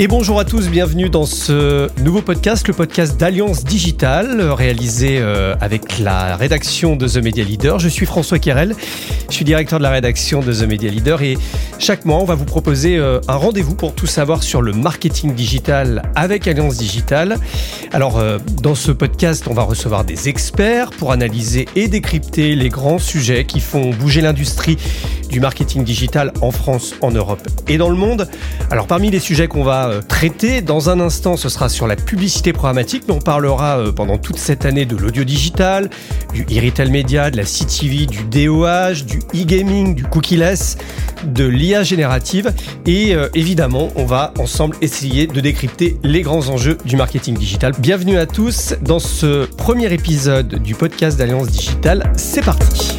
Et bonjour à tous, bienvenue dans ce nouveau podcast, le podcast d'Alliance Digitale, réalisé euh, avec la rédaction de The Media Leader. Je suis François Querel, je suis directeur de la rédaction de The Media Leader et chaque mois, on va vous proposer euh, un rendez-vous pour tout savoir sur le marketing digital avec Alliance Digitale. Alors, euh, dans ce podcast, on va recevoir des experts pour analyser et décrypter les grands sujets qui font bouger l'industrie du marketing digital en France, en Europe et dans le monde. Alors, parmi les sujets qu'on va euh, traiter. Dans un instant, ce sera sur la publicité programmatique, mais on parlera euh, pendant toute cette année de l'audio digital, du e-retail média, de la CTV, du DOH, du e-gaming, du cookie-less, de l'IA générative. Et euh, évidemment, on va ensemble essayer de décrypter les grands enjeux du marketing digital. Bienvenue à tous dans ce premier épisode du podcast d'Alliance Digitale. C'est parti.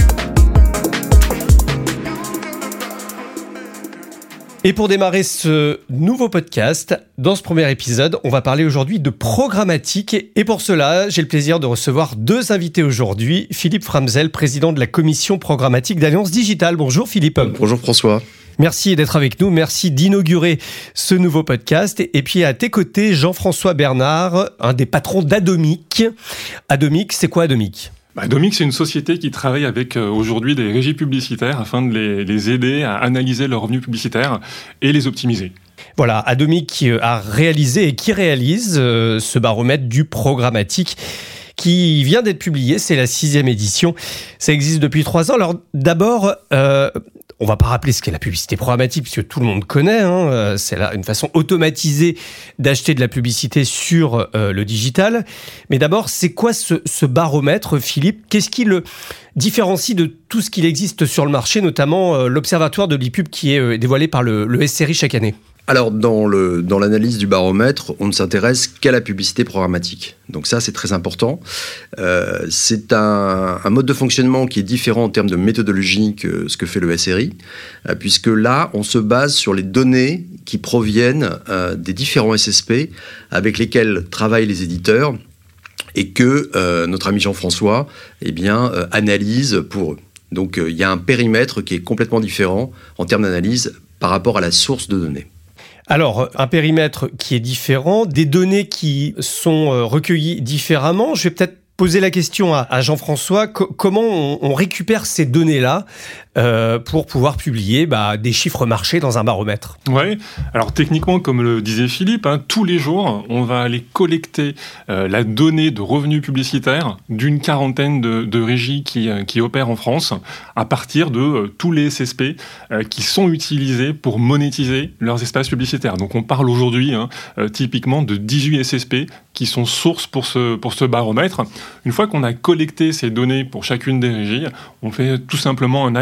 Et pour démarrer ce nouveau podcast, dans ce premier épisode, on va parler aujourd'hui de programmatique. Et pour cela, j'ai le plaisir de recevoir deux invités aujourd'hui. Philippe Framzel, président de la commission programmatique d'Alliance Digitale. Bonjour Philippe. Bonjour François. Merci d'être avec nous. Merci d'inaugurer ce nouveau podcast. Et puis à tes côtés, Jean-François Bernard, un des patrons d'Adomic. Adomic, c'est quoi Adomic? Bah, Domic, c'est une société qui travaille avec euh, aujourd'hui des régies publicitaires afin de les, aider à analyser leurs revenus publicitaires et les optimiser. Voilà, Adomic euh, a réalisé et qui réalise euh, ce baromètre du programmatique qui vient d'être publié. C'est la sixième édition. Ça existe depuis trois ans. Alors d'abord, on va pas rappeler ce qu'est la publicité programmatique puisque tout le monde connaît. Hein, euh, c'est là une façon automatisée d'acheter de la publicité sur euh, le digital. Mais d'abord, c'est quoi ce, baromètre, Philippe? Qu'est-ce qui le différencie de tout ce qu'il existe sur le marché, notamment euh, l'observatoire de l'IPUB qui est dévoilé par le, le chaque année alors, dans l'analyse du baromètre, on ne s'intéresse qu'à la publicité programmatique. Donc ça, c'est très important. Euh, c'est un, mode de fonctionnement qui est différent en termes de méthodologie que ce que fait le SRI, euh, puisque là, on se base sur les données qui proviennent euh, des différents SSP avec lesquels travaillent les éditeurs et que notre ami Jean-François eh bien, analyse pour eux. Donc il y a un périmètre qui est complètement différent en termes d'analyse par rapport à la source de données. Alors, un périmètre qui est différent, des données qui sont euh, recueillies différemment. Je vais peut-être poser la question à, Jean-François, comment on, récupère ces données-là? Euh, pour pouvoir publier bah, des chiffres marchés dans un baromètre Oui, alors techniquement, comme le disait Philippe, hein, tous les jours, on va aller collecter euh, la donnée de revenus publicitaires d'une quarantaine de, régies qui, euh, qui, opèrent en France à partir de tous les SSP qui sont utilisés pour monétiser leurs espaces publicitaires. Donc on parle aujourd'hui hein, typiquement de 18 SSP qui sont sources pour ce, pour ce baromètre. Une fois qu'on a collecté ces données pour chacune des régies, on fait tout simplement un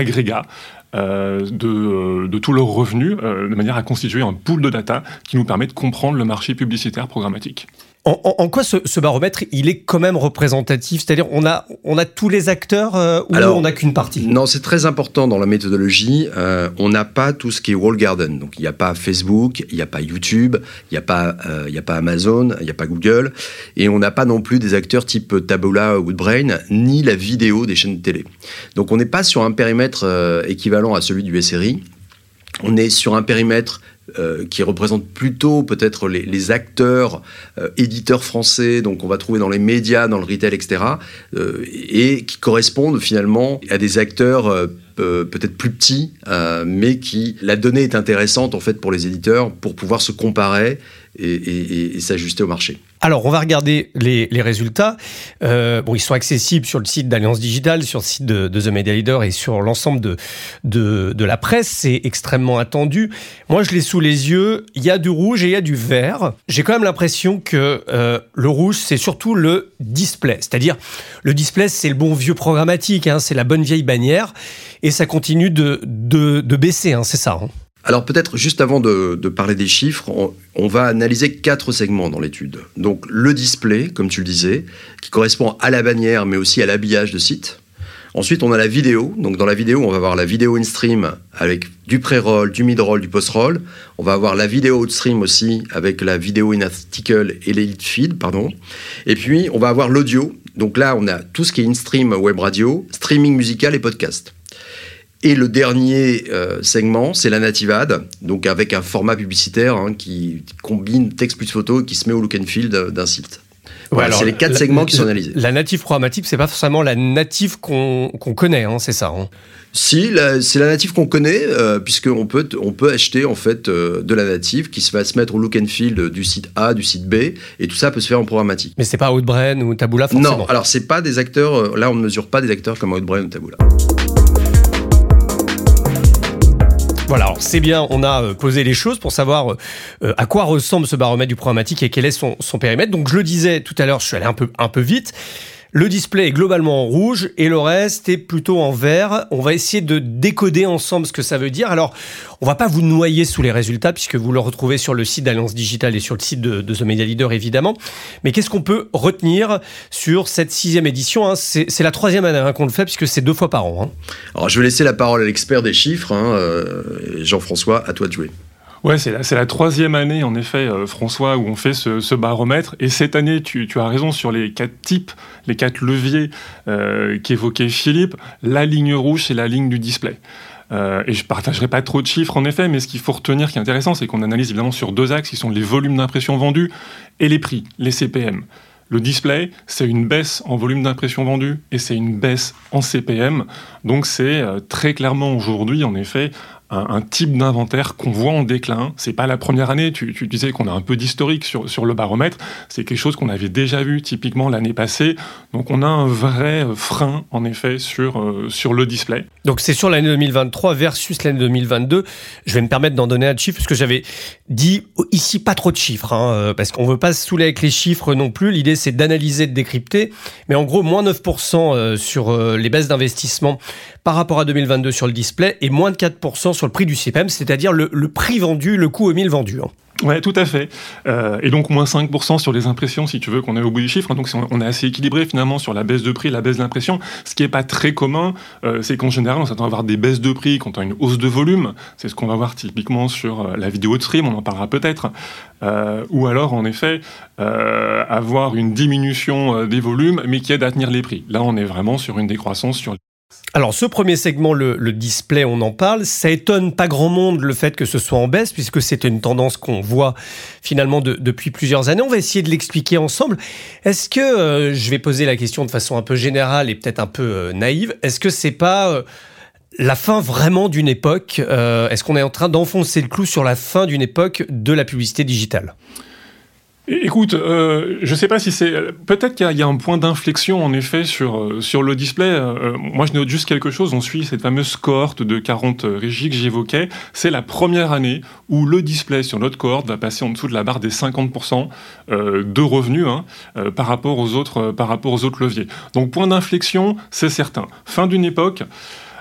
euh, de, de, tous leurs revenus euh, de manière à constituer un pool de data qui nous permet de comprendre le marché publicitaire programmatique. En, quoi ce, baromètre, il est quand même représentatif? C'est-à-dire, on a, on a tous les acteurs euh, ou on n'a qu'une partie? Non, c'est très important dans la méthodologie. Euh, on n'a pas tout ce qui est wall garden. Donc, il n'y a pas Facebook, il n'y a pas YouTube, il n'y a, pas, euh, a pas Amazon, il n'y a pas Google. Et on n'a pas non plus des acteurs type Taboola ou Woodbrain, ni la vidéo des chaînes de télé. Donc, on n'est pas sur un périmètre équivalent à celui du SRI. On est sur un périmètre euh, qui représente plutôt peut-être les, acteurs euh, éditeurs français, donc on va trouver dans les médias, dans le retail, etc., euh, et qui correspondent finalement à des acteurs peut-être plus petits, mais qui la donnée est intéressante en fait pour les éditeurs pour pouvoir se comparer et, s'ajuster au marché. Alors, on va regarder les, résultats. Euh, bon, ils sont accessibles sur le site d'Alliance Digital, sur le site de, The Media Leader et sur l'ensemble de, de, la presse. C'est extrêmement attendu. Moi, je l'ai sous les yeux. Il y a du rouge et il y a du vert. J'ai quand même l'impression que euh, le rouge, c'est surtout le display. C'est-à-dire, le display, c'est le bon vieux programmatique. Hein, c'est la bonne vieille bannière. Et ça continue de, de, baisser, hein, c'est ça. Hein. Alors peut-être juste avant de, parler des chiffres, on, va analyser quatre segments dans l'étude. Donc le display, comme tu le disais, qui correspond à la bannière mais aussi à l'habillage de site. Ensuite, on a la vidéo. Donc dans la vidéo, on va avoir la vidéo in-stream avec du pré-roll, du mid-roll, du post-roll. On va avoir la vidéo out-stream aussi avec la vidéo in-article et l'elite feed, pardon. Et puis, on va avoir l'audio. Donc là, on a tout ce qui est in-stream web radio, streaming musical et podcast. Et le dernier euh, segment, c'est la native ad, donc avec un format publicitaire hein, qui combine texte plus photo et qui se met au look and feel d'un site. Voilà, c'est les quatre segments qui sont analysés. La native programmatique, c'est pas forcément la native qu'on connaît, hein, c'est ça hein. Si, c'est la native qu'on connaît, euh, puisqu'on peut, on peut acheter en fait euh, de la native qui va se mettre au look and feel du site A, du site B, et tout ça peut se faire en programmatique. Mais c'est pas Outbrain ou Taboola forcément Non, alors c'est pas des acteurs, euh, là on ne mesure pas des acteurs comme Outbrain ou Taboola. Voilà, c'est bien, on a euh, posé les choses pour savoir euh, à quoi ressemble ce baromètre du programmatique et quel est son, son périmètre. Donc je le disais tout à l'heure, je suis allé un peu, un peu vite. Le display est globalement en rouge et le reste est plutôt en vert. On va essayer de décoder ensemble ce que ça veut dire. Alors, on va pas vous noyer sous les résultats puisque vous le retrouvez sur le site d'Alliance Digital et sur le site de, The Media Leader évidemment. Mais qu'est-ce qu'on peut retenir sur cette sixième édition hein? C'est la troisième année hein, qu'on le fait puisque c'est deux fois par an. Hein. Alors, je vais laisser la parole à l'expert des chiffres, euh, Jean-François, à toi de jouer. Ouais, c'est la, troisième année, en effet, euh, François, où on fait ce, baromètre. Et cette année, tu, as raison sur les quatre types, les quatre leviers euh, qu'évoquait Philippe. La ligne rouge, c'est la ligne du display. Euh, et je partagerai pas trop de chiffres en effet, mais ce qu'il faut retenir qui est intéressant, c'est qu'on analyse évidemment sur deux axes qui sont les volumes d'impression vendus et les prix, les CPM. Le display, c'est une baisse en volume d'impression vendue et c'est une baisse en CPM. Donc c'est très clairement aujourd'hui, en effet, un, type d'inventaire qu'on voit en déclin. C'est pas la première année. Tu, disais qu'on a un peu d'historique sur, sur le baromètre. C'est quelque chose qu'on avait déjà vu typiquement l'année passée. Donc on a un vrai frein en effet sur, euh, sur le display. Donc c'est sur l'année 2023 versus l'année 2022. Je vais me permettre d'en donner un chiffre parce que j'avais dit ici pas trop de chiffres hein, euh, parce qu'on veut pas se saouler avec les chiffres non plus. L'idée c'est d'analyser, de décrypter. Mais en gros moins 9% euh, sur les baisses d'investissement par rapport à 2022 sur le display et moins de 4% sur le prix du CPM, c'est-à-dire le, prix vendu, le coût au mille vendu. Hein. Ouais, tout à fait. Euh, et donc moins 5% sur les impressions, si tu veux, qu'on est au bout du chiffre. Donc on est assez équilibré finalement sur la baisse de prix, la baisse d'impression. Ce qui n'est pas très commun, euh, c'est qu'en général, on s'attend à avoir des baisses de prix quand on a une hausse de volume. C'est ce qu'on va voir typiquement sur euh, la vidéo de stream, on en parlera peut-être. ou alors, en effet, avoir une diminution des volumes, mais qui aide à tenir les prix. Là, on est vraiment sur une décroissance sur alors ce premier segment, le, display, on en parle, ça étonne pas grand monde le fait que ce soit en baisse, puisque c'est une tendance qu'on voit finalement depuis plusieurs années. On va essayer de l'expliquer ensemble. Est-ce que, euh, je vais poser la question de façon un peu générale et peut-être un peu euh, naïve, est-ce que c'est pas... Euh, la fin vraiment d'une époque Est-ce qu'on est en train d'enfoncer le clou sur la fin d'une époque de la publicité digitale? Écoute, euh, je ne sais pas si c'est... Peut-être qu'il y, a un point d'inflexion, en effet, sur, euh, sur le display. Euh, moi, je note juste quelque chose. On suit cette fameuse cohorte de 40 régies que j'évoquais. C'est la première année où le display sur notre cohorte va passer en dessous de la barre des 50% de revenus hein, par, rapport aux autres, par rapport aux autres leviers. Donc, point d'inflexion, c'est certain. Fin d'une époque.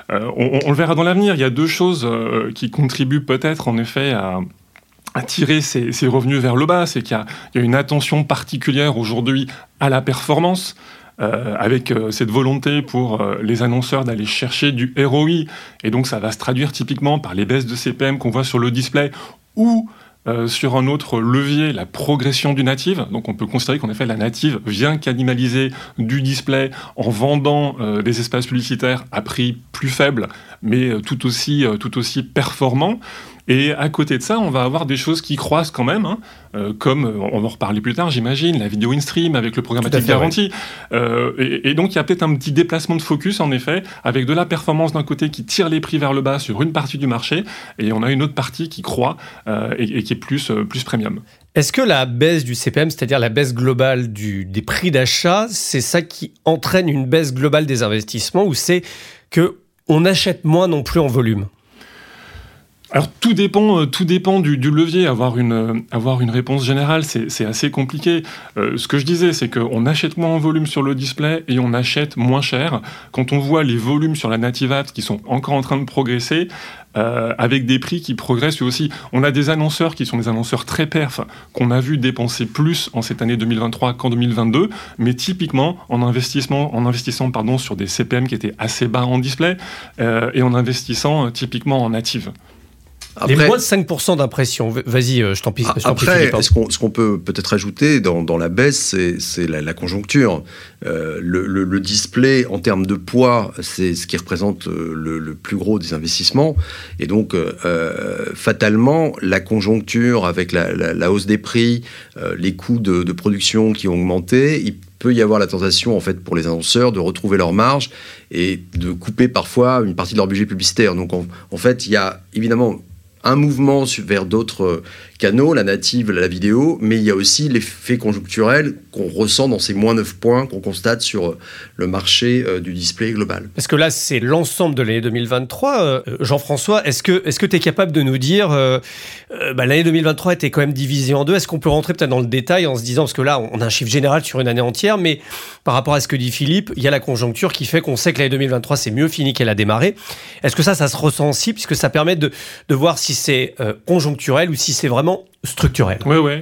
On, on, le verra dans l'avenir. Il y a deux choses qui contribuent peut-être, en effet, à attirer ces, revenus vers le bas, c'est qu'il y, a une attention particulière aujourd'hui à la performance. Euh, avec euh, cette volonté pour euh, les annonceurs d'aller chercher du ROI. Et donc ça va se traduire typiquement par les baisses de CPM qu'on voit sur le display ou sur un autre levier, la progression du native. Donc on peut considérer qu'en effet la native vient cannibaliser du display en vendant des espaces publicitaires à prix plus faible, mais tout aussi, tout aussi performant. Et à côté de ça, on va avoir des choses qui croissent quand même, hein, euh, comme euh, on va en reparler plus tard, j'imagine, la vidéo in-stream avec le programmatique garanti. Euh, et, donc il y a peut-être un petit déplacement de focus, en effet, avec de la performance d'un côté qui tire les prix vers le bas sur une partie du marché, et on a une autre partie qui croît et, qui est plus, plus premium. Est-ce que la baisse du CPM, c'est-à-dire la baisse globale du, des prix d'achat, c'est ça qui entraîne une baisse globale des investissements ou c'est que on achète moins non plus en volume? Alors tout dépend, euh, tout dépend du, levier. Avoir une, euh, avoir une réponse générale, c'est assez compliqué. Euh, ce que je disais, c'est qu'on achète moins en volume sur le display et on achète moins cher. Quand on voit les volumes sur la Native App qui sont encore en train de progresser, avec des prix qui progressent aussi. On a des annonceurs qui sont des annonceurs très perf, qu'on a vu dépenser plus en cette année 2023 qu'en 2022, mais typiquement en, investissement, en investissant pardon, sur des CPM qui étaient assez bas en display et en investissant typiquement en native. Les moins de 5% d'impression. Vas-y, je t'en prie. Après, ce qu'on peut peut-être ajouter dans, dans la baisse, c'est la, la, conjoncture. Euh, le, le, le, display, en termes de poids, c'est ce qui représente le, le, plus gros des investissements. Et donc, euh, fatalement, la conjoncture avec la, la, la hausse des prix, euh, les coûts de, de, production qui ont augmenté, il peut y avoir la tentation, en fait, pour les annonceurs de retrouver leur marge et de couper parfois une partie de leur budget publicitaire. Donc, en, en fait, il y a évidemment un mouvement vers d'autres canaux, la native, la vidéo, mais il y a aussi l'effet conjoncturel qu'on ressent dans ces moins 9 points qu'on constate sur euh, le marché euh, du display global. Parce que là, c'est l'ensemble de l'année 2023. Euh, Jean-François, est-ce que tu es capable de nous dire, bah, l'année 2023 était quand même divisée en deux, est-ce qu'on peut rentrer peut-être dans le détail en se disant, parce que là, on a un chiffre général sur une année entière, mais par rapport à ce que dit Philippe, il y a la conjoncture qui fait qu'on sait que l'année 2023, c'est mieux fini qu'elle a démarré. Est-ce que ça, ça se ressent aussi, puisque ça permet de, de voir si c'est conjoncturel ou si c'est vraiment structurel. Oui, oui.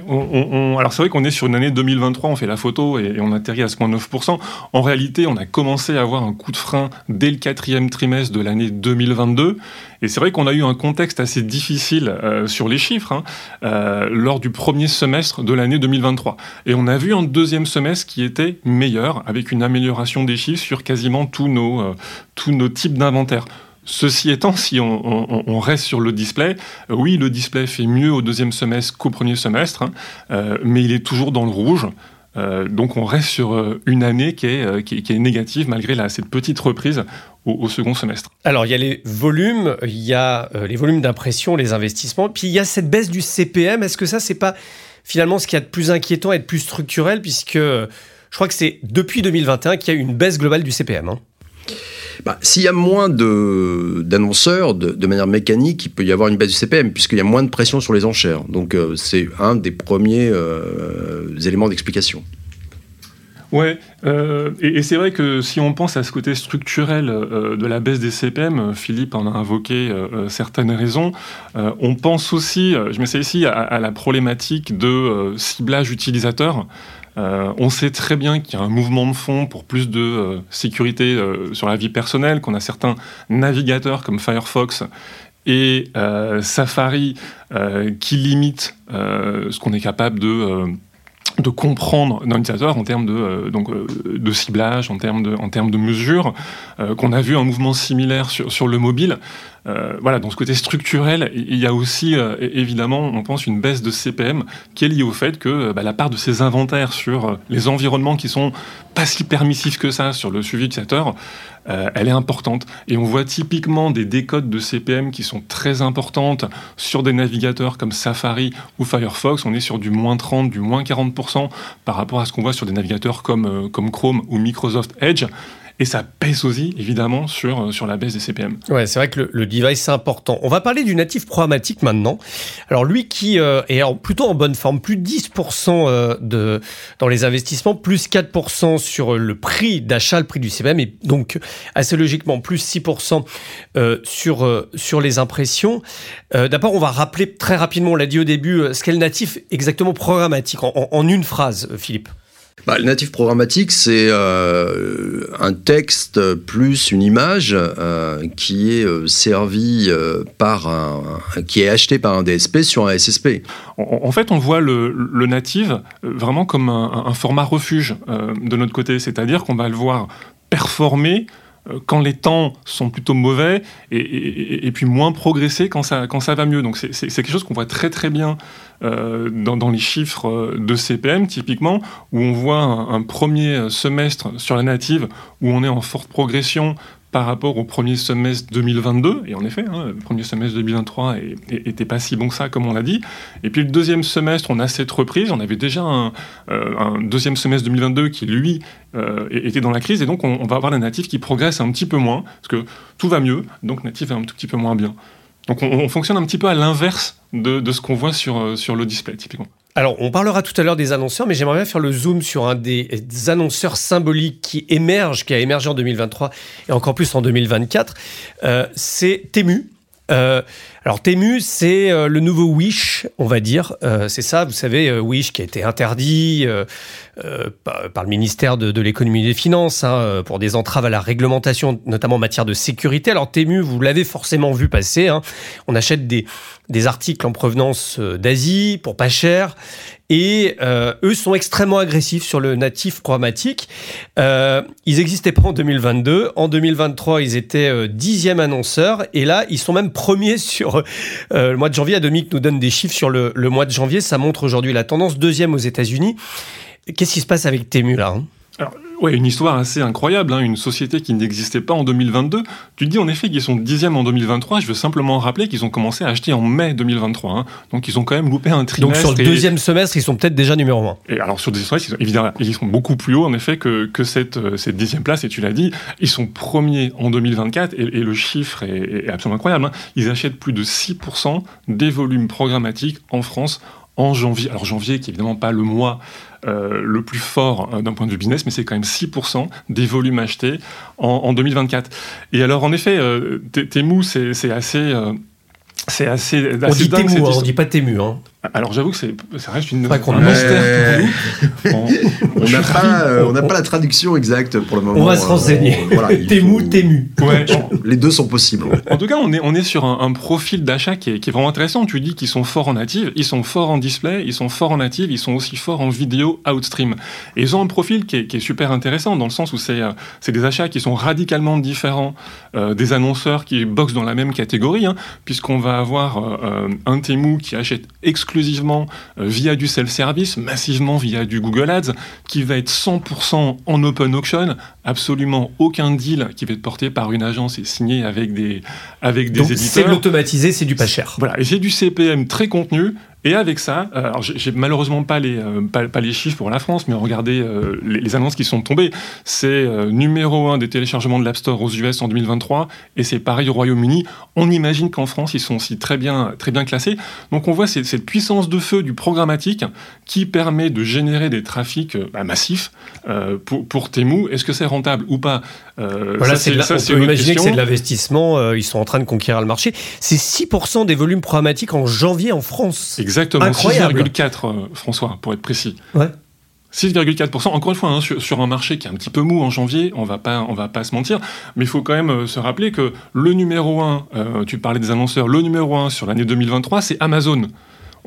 alors c'est vrai qu'on est sur une année 2023, on fait la photo et, on atterrit à ce point 9%. En réalité, on a commencé à avoir un coup de frein dès le quatrième trimestre de l'année 2022. Et c'est vrai qu'on a eu un contexte assez difficile euh, sur les chiffres hein, euh, lors du premier semestre de l'année 2023. Et on a vu un deuxième semestre qui était meilleur, avec une amélioration des chiffres sur quasiment tous nos, euh, tous nos types d'inventaire. Ceci étant, si on, reste sur le display, euh, oui, le display fait mieux au deuxième semestre qu'au premier semestre, hein, euh, mais il est toujours dans le rouge. Euh, donc on reste sur une année qui est, qui, est négative malgré cette petite reprise au, second semestre. Alors il y a les volumes, il y a les volumes d'impression, les investissements, puis il y a cette baisse du CPM. Est-ce que ça, c'est pas finalement ce qui a de plus inquiétant et de plus structurel, puisque je crois que c'est depuis 2021 qu'il y a eu une baisse globale du CPM hein? Bah, S'il y a moins d'annonceurs, de, de, manière mécanique, il peut y avoir une baisse du CPM, puisqu'il y a moins de pression sur les enchères. Donc euh, c'est un des premiers euh, éléments d'explication. Ouais, euh, et, c'est vrai que si on pense à ce côté structurel de la baisse des CPM, Philippe en a invoqué certaines raisons. on pense aussi, je mets ça ici, à la problématique de ciblage utilisateur. Euh, on sait très bien qu'il y a un mouvement de fond pour plus de euh, sécurité euh, sur la vie personnelle, qu'on a certains navigateurs comme Firefox et Safari qui limitent ce qu'on est capable de de comprendre d'un utilisateur en termes de, donc, de ciblage, en termes de, en termes de mesures, qu'on a vu un mouvement similaire sur, sur le mobile. Euh, voilà, dans ce côté structurel, il y a aussi évidemment, on pense, une baisse de CPM qui est liée au fait que bah, la part de ces inventaires sur les environnements qui sont pas si permissifs que ça sur le suivi utilisateur, euh, elle est importante. Et on voit typiquement des décodes de CPM qui sont très importantes sur des navigateurs comme Safari ou Firefox. On est sur du moins 30, du moins 40% par rapport à ce qu'on voit sur des navigateurs comme, euh, comme Chrome ou Microsoft Edge et ça pèse aussi évidemment sur, euh, sur la baisse des CPM. Ouais, c'est vrai que le, device c'est important. On va parler du natif programmatique maintenant. Alors lui qui euh, est plutôt en bonne forme, plus de 10% euh, de, dans les investissements, plus 4% sur le prix d'achat, le prix du CPM, et donc assez logiquement plus 6% euh, sur, sur les impressions. D'abord, on va rappeler très rapidement, on l'a dit au début, ce qu'est le natif exactement programmatique, en une phrase, Philippe. Bah, le natif programmatique, c'est euh, un texte plus une image euh, qui est euh, euh, par un, qui est acheté par un DSP sur un SSP. En, fait, on voit le, le native vraiment comme un, format refuge de notre côté, c'est-à-dire qu'on va le voir performer quand les temps sont plutôt mauvais et, puis moins progresser quand ça, quand ça va mieux. Donc c'est quelque chose qu'on voit très très bien euh, dans, les chiffres de CPM typiquement, où on voit un, un, premier semestre sur la native où on est en forte progression par rapport au premier semestre 2022, et en effet, hein, le premier semestre 2023 était pas si bon que ça, comme on l'a dit. Et puis le deuxième semestre, on a cette reprise, on avait déjà un, euh, deuxième semestre 2022 qui, lui, euh, était dans la crise, et donc on, va avoir les natifs qui progressent un petit peu moins, parce que tout va mieux, donc natif est un tout petit peu moins bien. Donc on, on fonctionne un petit peu à l'inverse de, de, ce qu'on voit sur, euh, sur le display, typiquement. Alors, on parlera tout à l'heure des annonceurs, mais j'aimerais bien faire le zoom sur un des, des, annonceurs symboliques qui émerge, qui a émergé en 2023 et encore plus en 2024. Euh, c'est Temu. Euh, alors Temu, c'est euh, le nouveau Wish, on va dire. Euh, c'est ça, vous savez, Wish qui a été interdit par, le ministère de, l'économie et des finances hein, pour des entraves à la réglementation, notamment en matière de sécurité. Alors Temu, vous l'avez forcément vu passer. Hein. On achète des, des articles en provenance d'Asie pour pas cher et euh, eux sont extrêmement agressifs sur le natif programmatique. Euh, ils n'existaient pas en 2022. En 2023, ils étaient euh, dixième annonceur. Et là, ils sont même premiers sur le mois de janvier. Adomic nous donne des chiffres sur le, le mois de janvier. Ça montre aujourd'hui la tendance. Deuxième aux États-Unis. Qu'est-ce qui se passe avec Temu là hein? Ouais, une histoire assez incroyable, hein, une société qui n'existait pas en 2022. Tu dis en effet qu'ils sont dixième en 2023. Je veux simplement rappeler qu'ils ont commencé à acheter en mai 2023. Hein. Donc ils ont quand même loupé un trimestre. Donc sur le deuxième semestre, ils sont peut-être déjà numéro un. Et alors sur le deuxième semestre, ils sont, évidemment, ils sont beaucoup plus hauts en effet que, que cette, euh, cette dixième place. Et tu l'as dit, ils sont premiers en 2024 et, le chiffre est, absolument incroyable. Hein. Ils achètent plus de 6% des volumes programmatiques en France en janvier. Alors janvier, qui est évidemment pas le mois euh, le plus fort euh, d'un point de vue business, mais c'est quand même 6% des volumes achetés en, 2024. Et alors en effet, euh, Temu, c'est assez... c'est assez, on dit Temu, hein, on dit pas Temu. Hein. Alors j'avoue que ça reste une, un mystère pour nous. on n'a pas, euh, pas, la traduction exacte pour le moment. On va se renseigner. Euh, voilà, tému, tému. Ouais. Les deux sont possibles. En tout cas, on est, on est sur un, profil d'achat qui est, qui est, vraiment intéressant. Tu dis qu'ils sont forts en native, ils sont forts en display, ils sont forts en native, ils sont aussi forts en vidéo outstream. Et ils ont un profil qui est, qui est super intéressant dans le sens où c'est euh, des achats qui sont radicalement différents des annonceurs qui boxent dans la même catégorie, hein, puisqu'on va avoir un Temu qui achète exclusivement exclusivement euh, via du self-service, massivement via du Google Ads, qui va être 100% en open auction, absolument aucun deal qui va être porté par une agence et signé avec des, avec des éditeurs. C'est l'automatisé, c'est du pas cher. Voilà, j'ai du CPM très contenu, et avec ça, euh, alors j'ai malheureusement pas les, euh, pas, les chiffres pour la France, mais regardez euh, les, annonces qui sont tombées. C'est numéro un des téléchargements de l'App Store aux US en 2023, et c'est pareil au Royaume-Uni. On imagine qu'en France, ils sont aussi très bien, très bien classés. Donc on voit cette, cette puissance de feu du programmatique qui permet de générer des trafics bah, massifs pour, pour Temu. Est-ce que c'est rentable ou pas? Voilà, on peut imaginer que c'est de l'investissement. ils sont en train de conquérir le marché. C'est 6% des volumes programmatiques en janvier en France. Exactement, 6,4 euh, François, pour être précis. Ouais. 6,4%. Encore une fois, hein, sur, un marché qui est un petit peu mou en janvier, on va pas, on va pas se mentir, mais il faut quand même euh, se rappeler que le numéro 1, euh, tu parlais des annonceurs, le numéro 1 sur l'année 2023, c'est Amazon.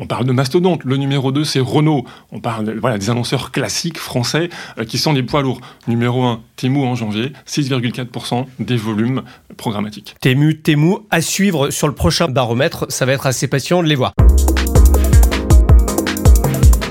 On parle de mastodonte. Le numéro 2, c'est Renault. On parle voilà, des annonceurs classiques français qui sont des poids lourds. Numéro 1, Temu en janvier, 6,4% des volumes programmatiques. Temu, Temu, à suivre sur le prochain baromètre. Ça va être assez patient de les voir.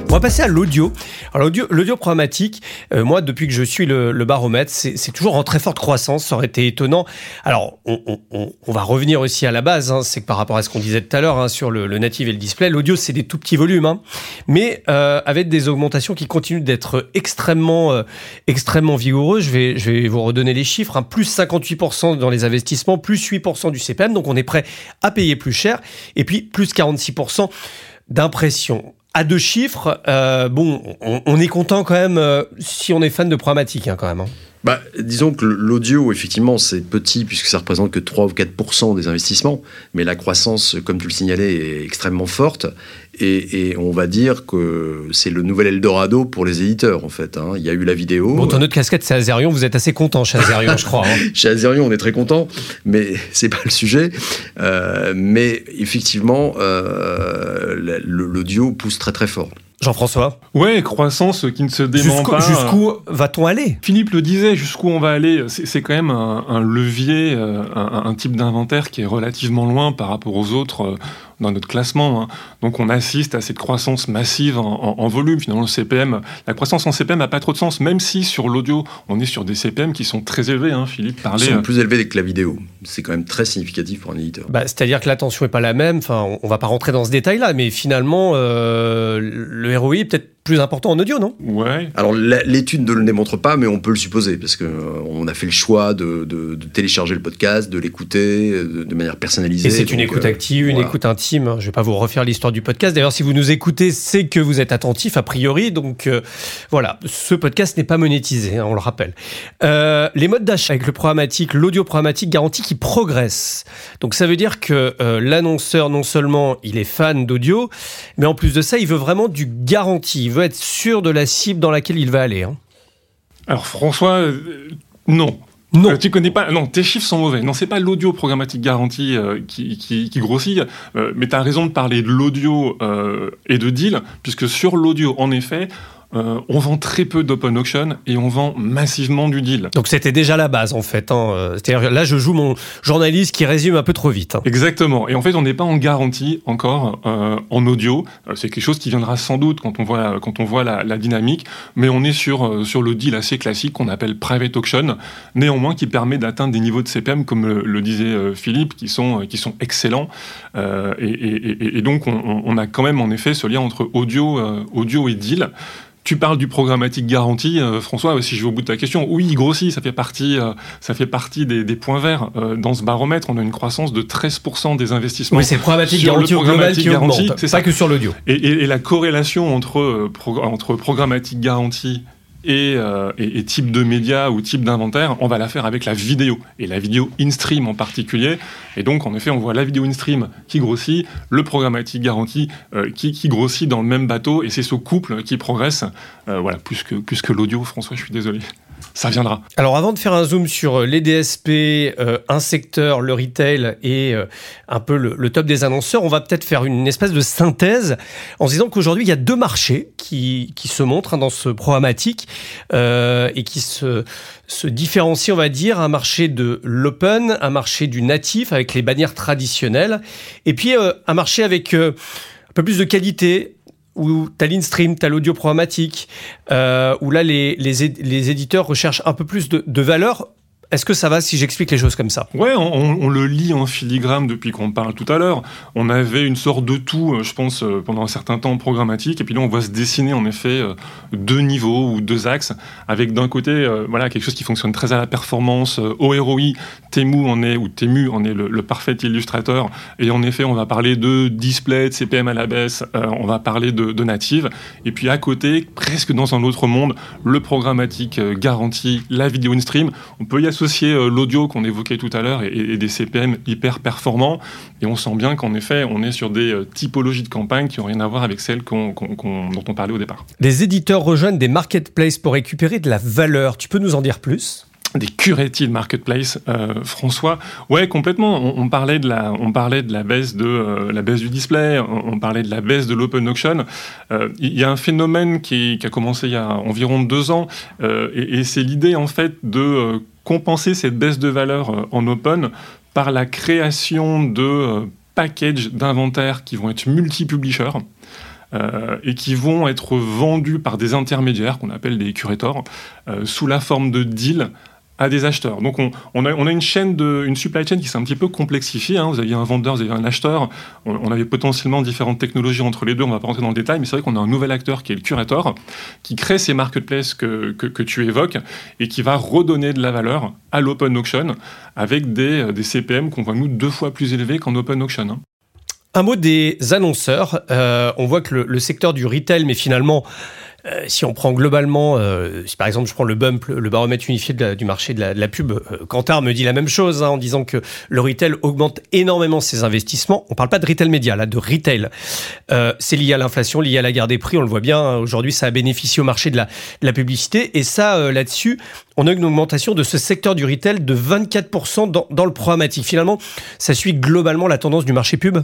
On va passer à l'audio. Alors l'audio, programmatique, euh, moi depuis que je suis le, baromètre, c'est, toujours en très forte croissance. Ça aurait été étonnant. Alors on, va revenir aussi à la base. Hein. c'est que par rapport à ce qu'on disait tout à l'heure hein, sur le, native et le display, l'audio c'est des tout petits volumes, hein. mais euh, avec des augmentations qui continuent d'être extrêmement, euh, extrêmement vigoureuses. Je vais, je vais vous redonner les chiffres. plus 58% dans les investissements, plus 8% du CPM. Donc on est prêt à payer plus cher. Et puis plus 46% d'impression à deux chiffres, euh, bon, on, est content quand même euh, si on est fan de programmatique hein, quand même. Hein. Bah, disons que l'audio, effectivement, c'est petit puisque ça représente que 3 ou 4 des investissements, mais la croissance, comme tu le signalais, est extrêmement forte. Et, on va dire que c'est le nouvel Eldorado pour les éditeurs, en fait. Hein. Il y a eu la vidéo. Bon, ton autre casquette, c'est Azerion. Vous êtes assez content chez Azerion, je crois. Hein. Chez Azerion, on est très content, mais c'est pas le sujet. Euh, mais effectivement, euh, l'audio pousse très très fort. Jean-François Ouais, croissance qui ne se dément pas. Jusqu'où va-t-on aller? Philippe le disait, jusqu'où on va aller, c'est quand même un, levier, euh, un, type d'inventaire qui est relativement loin par rapport aux autres euh, dans notre classement. Hein. Donc on assiste à cette croissance massive en, volume. Finalement, le CPM, la croissance en CPM n'a pas trop de sens, même si sur l'audio, on est sur des CPM qui sont très élevés. Hein, Philippe parlait. Ils sont euh, plus élevés que la vidéo. C'est quand même très significatif pour un éditeur. Bah, C'est-à-dire que l'attention n'est pas la même. Enfin, on va pas rentrer dans ce détail-là, mais finalement, le ROI est peut-être plus important en audio, non? Ouais. Alors l'étude ne le démontre pas, mais on peut le supposer, parce qu'on euh, a fait le choix de, télécharger le podcast, de l'écouter de, manière personnalisée. Et c'est une écoute active, une écoute intime. Je ne vais pas vous refaire l'histoire du podcast. D'ailleurs, si vous nous écoutez, c'est que vous êtes attentif, a priori. Donc voilà, ce podcast n'est pas monétisé, hein, on le rappelle. les modes d'achat avec le programmatique, l'audio programmatique garantit qu'il progresse. Donc ça veut dire que l'annonceur, non seulement il est fan d'audio, mais en plus de ça, il veut vraiment du garantie. Veut être sûr de la cible dans laquelle il va aller. Hein. Alors François, euh, non. Non. Euh, tu connais pas. Non, tes chiffres sont mauvais. Non, c'est pas l'audio programmatique garanti euh, qui, grossit. mais tu as raison de parler de l'audio et de deal, puisque sur l'audio, en effet, euh, on vend très peu d'open auction et on vend massivement du deal. Donc c'était déjà la base en fait. Hein. C'est-à-dire là je joue mon journaliste qui résume un peu trop vite. Hein. Exactement. Et en fait on n'est pas en garantie encore euh, en audio. Euh, c'est quelque chose qui viendra sans doute quand on voit, quand on voit la, dynamique. Mais on est sur, sur le deal assez classique qu'on appelle private auction. Néanmoins qui permet d'atteindre des niveaux de CPM comme le, disait Philippe qui sont, qui sont excellents. Et, donc on, on, a quand même en effet ce lien entre audio, audio et deal. Tu parles du programmatique garanti, euh, François, si je vais au bout de ta question, oui, il grossit, ça fait partie, euh, ça fait partie des, points verts. Euh, dans ce baromètre, on a une croissance de 13% des investissements. Oui, c'est le programmatique garanti au global qui c'est pas que sur l'audio. Et, la corrélation entre, entre programmatique garanti euh, et, type de média ou type d'inventaire, on va la faire avec la vidéo, et la vidéo in-stream en particulier. Et donc, en effet, on voit la vidéo in-stream qui grossit, le programmatique garanti euh, qui, grossit dans le même bateau, et c'est ce couple qui progresse. Euh, voilà, plus que, plus que l'audio, François, je suis désolé ça viendra. Alors avant de faire un zoom sur euh, les DSP, euh, un secteur, le retail et euh, un peu le, top des annonceurs, on va peut-être faire une espèce de synthèse en se disant qu'aujourd'hui il y a deux marchés qui, qui se montrent hein, dans ce programmatique et qui se, se différencient, on va dire, un marché de l'open, un marché du natif avec les bannières traditionnelles et puis un marché avec un peu plus de qualité, où tu as l'instream, tu as l'audio programmatique, euh, où là, les, les, éditeurs recherchent un peu plus de, de valeur est-ce que ça va si j'explique les choses comme ça? Ouais, on, le lit en filigrane depuis qu'on parle tout à l'heure. On avait une sorte de tout, euh, je pense, euh, pendant un certain temps programmatique, et puis là on voit se dessiner en effet euh, deux niveaux ou deux axes, avec d'un côté voilà quelque chose qui fonctionne très à la performance. Au ROI, Temu en est ou Temu en est le, parfait illustrateur, et en effet on va parler de display, de CPM à la baisse, on va parler de, de, native, et puis à côté, presque dans un autre monde, le programmatique garanti, la vidéo in stream. On peut y associer euh, l'audio qu'on évoquait tout à l'heure et, des CPM hyper performants. Et on sent bien qu'en effet, on est sur des euh, typologies de campagne qui n'ont rien à voir avec celles dont on parlait au départ. Des éditeurs rejoignent des marketplaces pour récupérer de la valeur. Tu peux nous en dire plus? Des curated marketplace, euh, François? Ouais, complètement. On, parlait de la, on parlait de la baisse de la baisse du display. On, parlait de la baisse de l'open auction. Il y a un phénomène qui, a commencé il y a environ deux ans, et, c'est l'idée en fait de compenser cette baisse de valeur euh, en open par la création de euh, packages d'inventaire qui vont être multi-publishers. Euh, et qui vont être vendus par des intermédiaires qu'on appelle des curators sous la forme de deals à des acheteurs. Donc on, a, une chaîne de, une supply chain qui s'est un petit peu complexifiée. Hein. Vous aviez un vendeur, vous aviez un acheteur. On, avait potentiellement différentes technologies entre les deux. On va pas rentrer dans le détail, mais c'est vrai qu'on a un nouvel acteur qui est le curator, qui crée ces marketplaces que, tu évoques et qui va redonner de la valeur à l'open auction avec des, CPM qu'on voit nous deux fois plus élevés qu'en open auction. Hein. Un mot des annonceurs. Euh, on voit que le secteur du retail, mais finalement euh, si on prend globalement, euh, par exemple je prends le bump, le baromètre unifié du marché de la, pub, euh, me dit la même chose hein, en disant que le retail augmente énormément ses investissements. On ne parle pas de retail média, là, de retail. c'est lié à l'inflation, lié à la guerre des prix, on le voit bien. Hein. Aujourd'hui, ça a bénéficié au marché de la, publicité. Et ça, là-dessus, on a une augmentation de ce secteur du retail de 24% dans, dans le programmatique. Finalement, ça suit globalement la tendance du marché pub?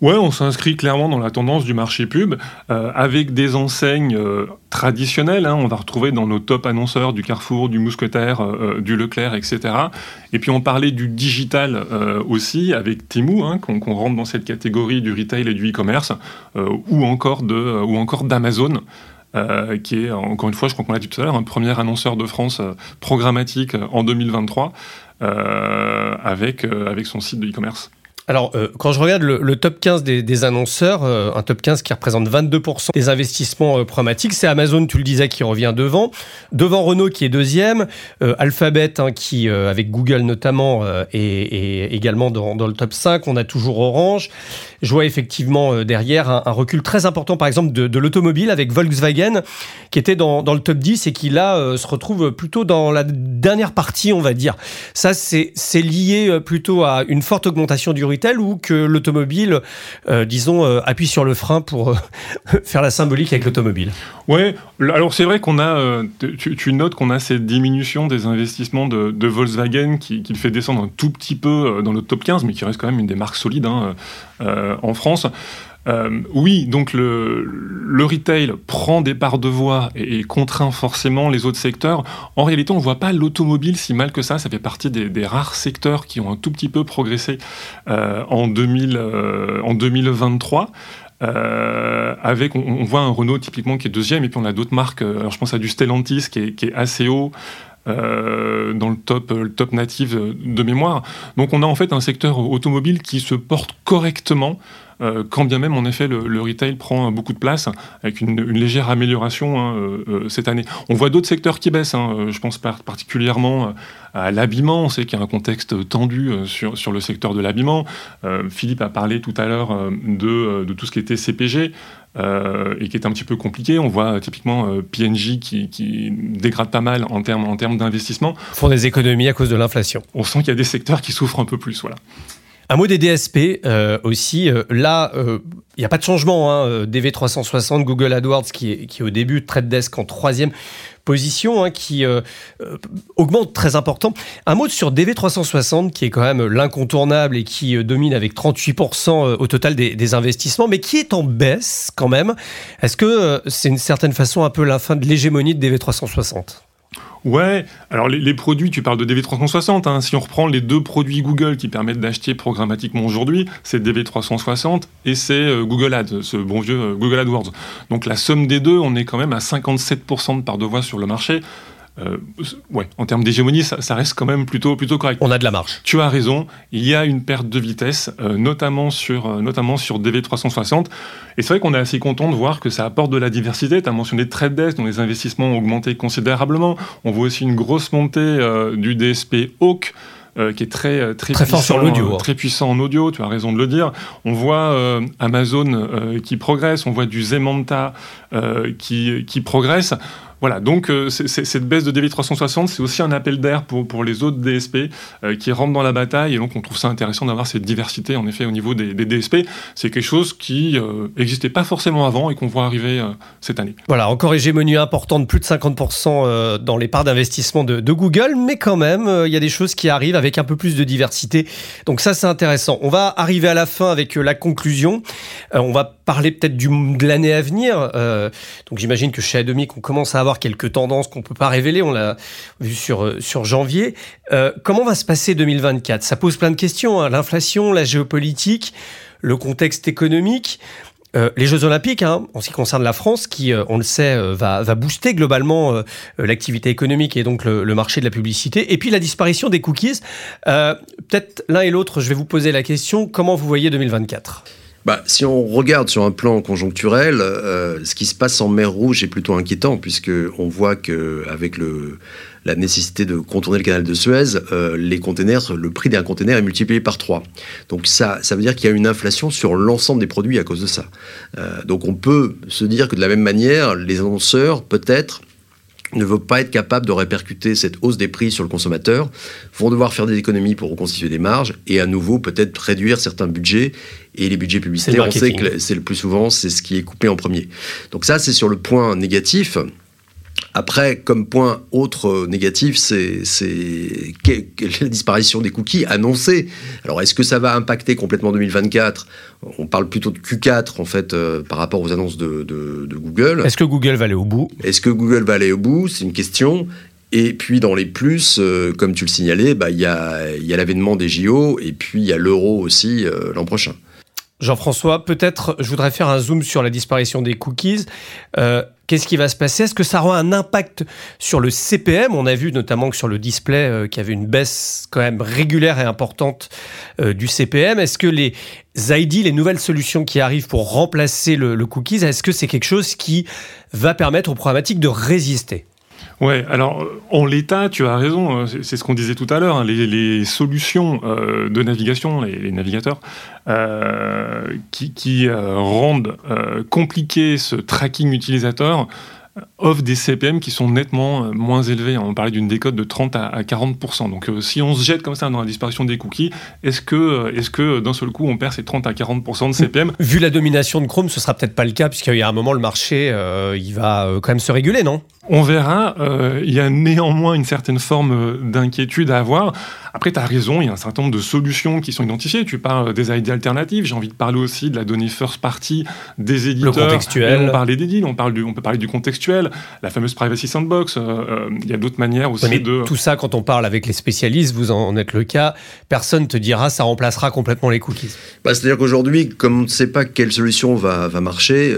Ouais, on s'inscrit clairement dans la tendance du marché pub, euh, avec des enseignes euh, traditionnelles. Hein, on va retrouver dans nos top annonceurs du Carrefour, du Mousquetaire, euh, du Leclerc, etc. Et puis on parlait du digital aussi, avec Temu, hein, qu'on rentre dans cette catégorie du retail et du e-commerce, ou encore ou encore d'Amazon. qui est, encore une fois, je crois qu'on l'a dit tout à l'heure, un premier annonceur de France programmatique en 2023 avec, avec son site de e-commerce. Alors, euh, quand je regarde le, top 15 des, annonceurs, euh, un top 15 qui représente 22% des investissements euh, programmatiques, c'est Amazon, tu le disais, qui revient devant. Devant Renault, qui est deuxième. Alphabet, hein, qui, avec Google notamment, est, également dans, le top 5. On a toujours Orange. Je vois effectivement derrière un, recul très important, par exemple, de, l'automobile avec Volkswagen, qui était dans, le top 10 et qui, là, se retrouve plutôt dans la dernière partie, on va dire. Ça, c'est lié plutôt à une forte augmentation du retail ou que l'automobile, euh, disons, euh, appuie sur le frein pour euh, faire la symbolique avec l'automobile Ouais, alors c'est vrai qu'on a, tu, notes qu'on a cette diminution des investissements de, Volkswagen qui, le fait descendre un tout petit peu dans le top 15, mais qui reste quand même une des marques solides hein, en France. Euh, oui, donc le, retail prend des parts de voix et, contraint forcément les autres secteurs. En réalité, on ne voit pas l'automobile si mal que ça. Ça fait partie des, rares secteurs qui ont un tout petit peu progressé euh, en, 2000, euh, 2023. avec, on, voit un Renault typiquement qui est deuxième, et puis on a d'autres marques. Alors je pense à du Stellantis qui est, qui est assez haut. dans le top, le top natif de mémoire. Donc on a en fait un secteur automobile qui se porte correctement euh, quand bien même en effet le, retail prend beaucoup de place, avec une, légère amélioration hein, euh, euh, cette année. On voit d'autres secteurs qui baissent, hein. je pense particulièrement à l'habillement, on sait qu'il y a un contexte tendu sur, sur le secteur de l'habillement. Philippe a parlé tout à l'heure de, de, tout ce qui était CPG. et qui est un petit peu compliqué. On voit typiquement PNJ qui, qui, dégrade pas mal en termes en termes d'investissement. Font des économies à cause de l'inflation. On sent qu'il y a des secteurs qui souffrent un peu plus. Voilà. Un mot des DSP euh, aussi. Euh, là, il euh, n'y a pas de changement. Hein. DV360, Google AdWords qui est, qui est au début, Trade Desk en troisième position, hein, qui augmente très important. Un mot sur DV360 qui est quand même l'incontournable et qui domine avec 38% au total des, des, investissements, mais qui est en baisse quand même. Est-ce que c'est une certaine façon un peu la fin de l'hégémonie de DV360 Ouais, alors les, produits, tu parles de DV360, hein. si on reprend les deux produits Google qui permettent d'acheter programmatiquement aujourd'hui, c'est DV360 et c'est euh, Google Ads, ce bon vieux euh, Google AdWords. Donc la somme des deux, on est quand même à 57% de part de voix sur le marché. Euh, ouais, en termes d'hégémonie, ça, reste quand même plutôt, plutôt correct. On a de la marge. Tu as raison, il y a une perte de vitesse, euh, notamment, sur, euh, notamment sur DV360. Et c'est vrai qu'on est assez content de voir que ça apporte de la diversité. Tu as mentionné TradeDesk, dont les investissements ont augmenté considérablement. On voit aussi une grosse montée du DSP Hawk. qui est très très, très fort sur l'audio, très puissant en audio. Tu as raison de le dire. On voit Amazon qui progresse, on voit du Zemanta qui, qui progresse. Voilà, donc euh, cette baisse de DV360, c'est aussi un appel d'air pour, pour les autres DSP euh, qui rentrent dans la bataille. Et donc, on trouve ça intéressant d'avoir cette diversité, en effet, au niveau des, DSP. C'est quelque chose qui n'existait euh, pas forcément avant et qu'on voit arriver cette année. Voilà, encore hégémonie importante, plus de 50% dans les parts d'investissement de, de, Google, mais quand même, il y a des choses qui arrivent avec un peu plus de diversité. Donc ça, c'est intéressant. On va arriver à la fin avec la conclusion. on va parler peut-être de l'année à venir. donc j'imagine que chez Adomic, on commence à avoir quelques tendances qu'on ne peut pas révéler, on l'a vu sur, euh, sur janvier. Euh, comment va se passer 2024 Ça pose plein de questions, hein. l'inflation, la géopolitique, le contexte économique. Euh, les Jeux Olympiques, hein, en ce qui concerne la France, qui, on le sait, va, va, booster globalement l'activité économique et donc le, marché de la publicité. Et puis la disparition des cookies. Peut-être l'un et l'autre, je vais vous poser la question, comment vous voyez 2024 bah, si on regarde sur un plan conjoncturel, euh, ce qui se passe en mer Rouge est plutôt inquiétant, puisque on voit que avec le, la nécessité de contourner le canal de Suez, euh, les le prix d'un container est multiplié par 3. Donc ça, ça veut dire qu'il y a une inflation sur l'ensemble des produits à cause de ça. Euh, donc on peut se dire que de la même manière, les annonceurs, peut-être, ne veulent pas être capables de répercuter cette hausse des prix sur le consommateur, vont devoir faire des économies pour reconstituer des marges et à nouveau peut-être réduire certains budgets. Et les budgets publicitaires, on sait que c'est le plus souvent, c'est ce qui est coupé en premier. Donc ça, c'est sur le point négatif. Après, comme point autre négatif, c'est la disparition des cookies annoncés. Alors, est-ce que ça va impacter complètement 2024 On parle plutôt de Q4, en fait, euh, par rapport aux annonces de, Google. Est-ce que Google va aller au bout? Est-ce que Google va aller au bout? C'est une question. Et puis dans les plus, euh, comme tu le signalais, bah, il y a, y a l'avènement des JO et puis il y a l'euro aussi euh, l'an prochain. Jean-François, peut-être je voudrais faire un zoom sur la disparition des cookies. Euh, qu'est-ce qui va se passer? Est-ce que ça aura un impact sur le CPM On a vu notamment que sur le display euh, qu'il y avait une baisse quand même régulière et importante euh, du CPM. Est-ce que les ID, les nouvelles solutions qui arrivent pour remplacer le, le cookies, est-ce que c'est quelque chose qui va permettre aux problématiques de résister? Ouais, alors en l'état, tu as raison, euh, c'est ce qu'on disait tout à l'heure, hein, les, solutions euh, de navigation, les, navigateurs, euh, qui, rendent compliqué ce tracking utilisateur, offrent des CPM qui sont nettement moins élevés. On parlait d'une décote de 30 à 40%. Donc si on se jette comme ça dans la disparition des cookies, est-ce que, est que d'un seul coup on perd ces 30 à 40% de CPM Vu la domination de Chrome, ce sera peut-être pas le cas, puisqu'il y a un moment le marché, il va quand même se réguler, non? On verra. Euh, il y a néanmoins une certaine forme euh, d'inquiétude à avoir. Après, tu as raison, il y a un certain nombre de solutions qui sont identifiées. Tu parles des idées alternatives. J'ai envie de parler aussi de la donnée first party des éditeurs. Le contextuel. on parlait des deals, on, parle du, on peut parler du contextuel, la fameuse privacy sandbox. Euh, il y a d'autres manières aussi de. Tout ça, quand on parle avec les spécialistes, vous en êtes le cas, personne te dira ça remplacera complètement les cookies. Bah, C'est-à-dire qu'aujourd'hui, comme on ne sait pas quelle solution va, va marcher,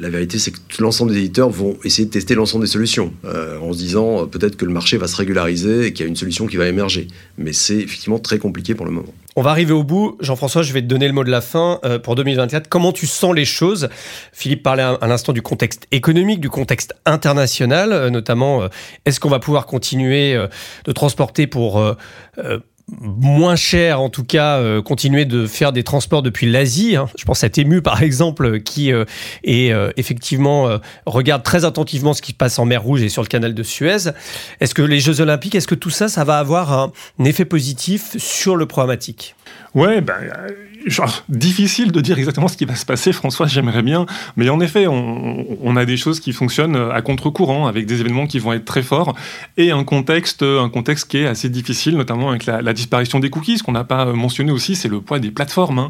la vérité, c'est que l'ensemble des éditeurs vont essayer de tester l'ensemble des solutions, euh, en se disant euh, peut-être que le marché va se régulariser et qu'il y a une solution qui va émerger. Mais c'est effectivement très compliqué pour le moment. On va arriver au bout. Jean-François, je vais te donner le mot de la fin euh, pour 2024. Comment tu sens les choses? Philippe parlait à, l'instant du contexte économique, du contexte international, notamment est-ce qu'on va pouvoir continuer de transporter pour moins cher, en tout cas, euh, continuer de faire des transports depuis l'Asie. Hein. Je pense à Tému, par exemple, qui euh, est euh, effectivement regarde très attentivement ce qui se passe en mer Rouge et sur le canal de Suez. Est-ce que les Jeux Olympiques, est-ce que tout ça, ça va avoir un, effet positif sur le programmatique? Ouais, ben, difficile de dire exactement ce qui va se passer, François, j'aimerais bien. Mais en effet, on, a des choses qui fonctionnent à contre-courant, avec des événements qui vont être très forts, et un contexte, un contexte qui est assez difficile, notamment avec la, disparition des cookies. Ce qu'on n'a pas mentionné aussi, c'est le poids des plateformes. Hein.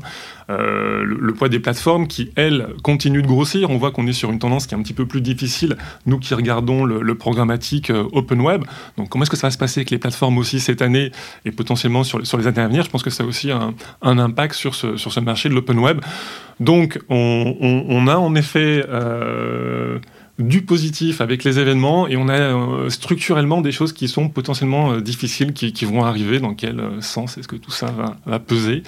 Euh, le, poids des plateformes qui, elles, continuent de grossir. On voit qu'on est sur une tendance qui est un petit peu plus difficile, nous qui regardons le, programmatique euh, open web. Donc comment est-ce que ça va se passer avec les plateformes aussi cette année et potentiellement sur, sur les années à venir? Je pense que ça a aussi un, un impact sur sur ce marché de l'open web. Donc on, a en effet... Euh, du positif avec les événements et on a structurellement des choses qui sont potentiellement difficiles qui, vont arriver. Dans quel sens est-ce que tout ça va peser?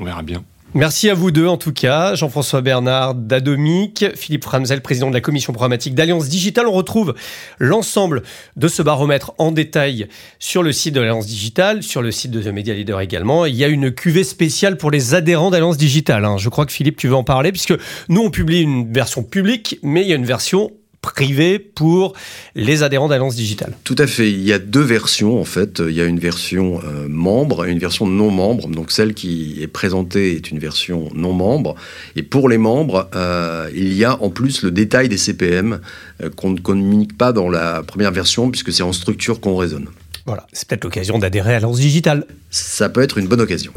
On verra bien. Merci à vous deux en tout cas, Jean-François Bernard d'Adomic, Philippe Framzel, président de la commission programmatique d'Alliance Digitale. On retrouve l'ensemble de ce baromètre en détail sur le site de l'Alliance Digitale, sur le site de The Media Leader également. Il y a une cuvée spéciale pour les adhérents d'Alliance Digitale. Hein. Je crois que Philippe, tu veux en parler, puisque nous on publie une version publique, mais il y a une version privé pour les adhérents d'Alliance Digitale. Tout à fait. Il y a deux versions en fait. Il y a une version euh, membre et une version non membre. Donc celle qui est présentée est une version non membre. Et pour les membres, euh, il y a en plus le détail des CPM euh, qu'on ne communique pas dans la première version puisque c'est en structure qu'on raisonne. Voilà, c'est peut-être l'occasion d'adhérer à Alliance Digitale. Ça peut être une bonne occasion.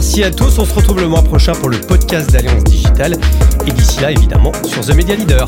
Merci à tous. On se retrouve le mois prochain pour le podcast d'Alliance Digitale. Et d'ici là, évidemment, sur The Media Leader.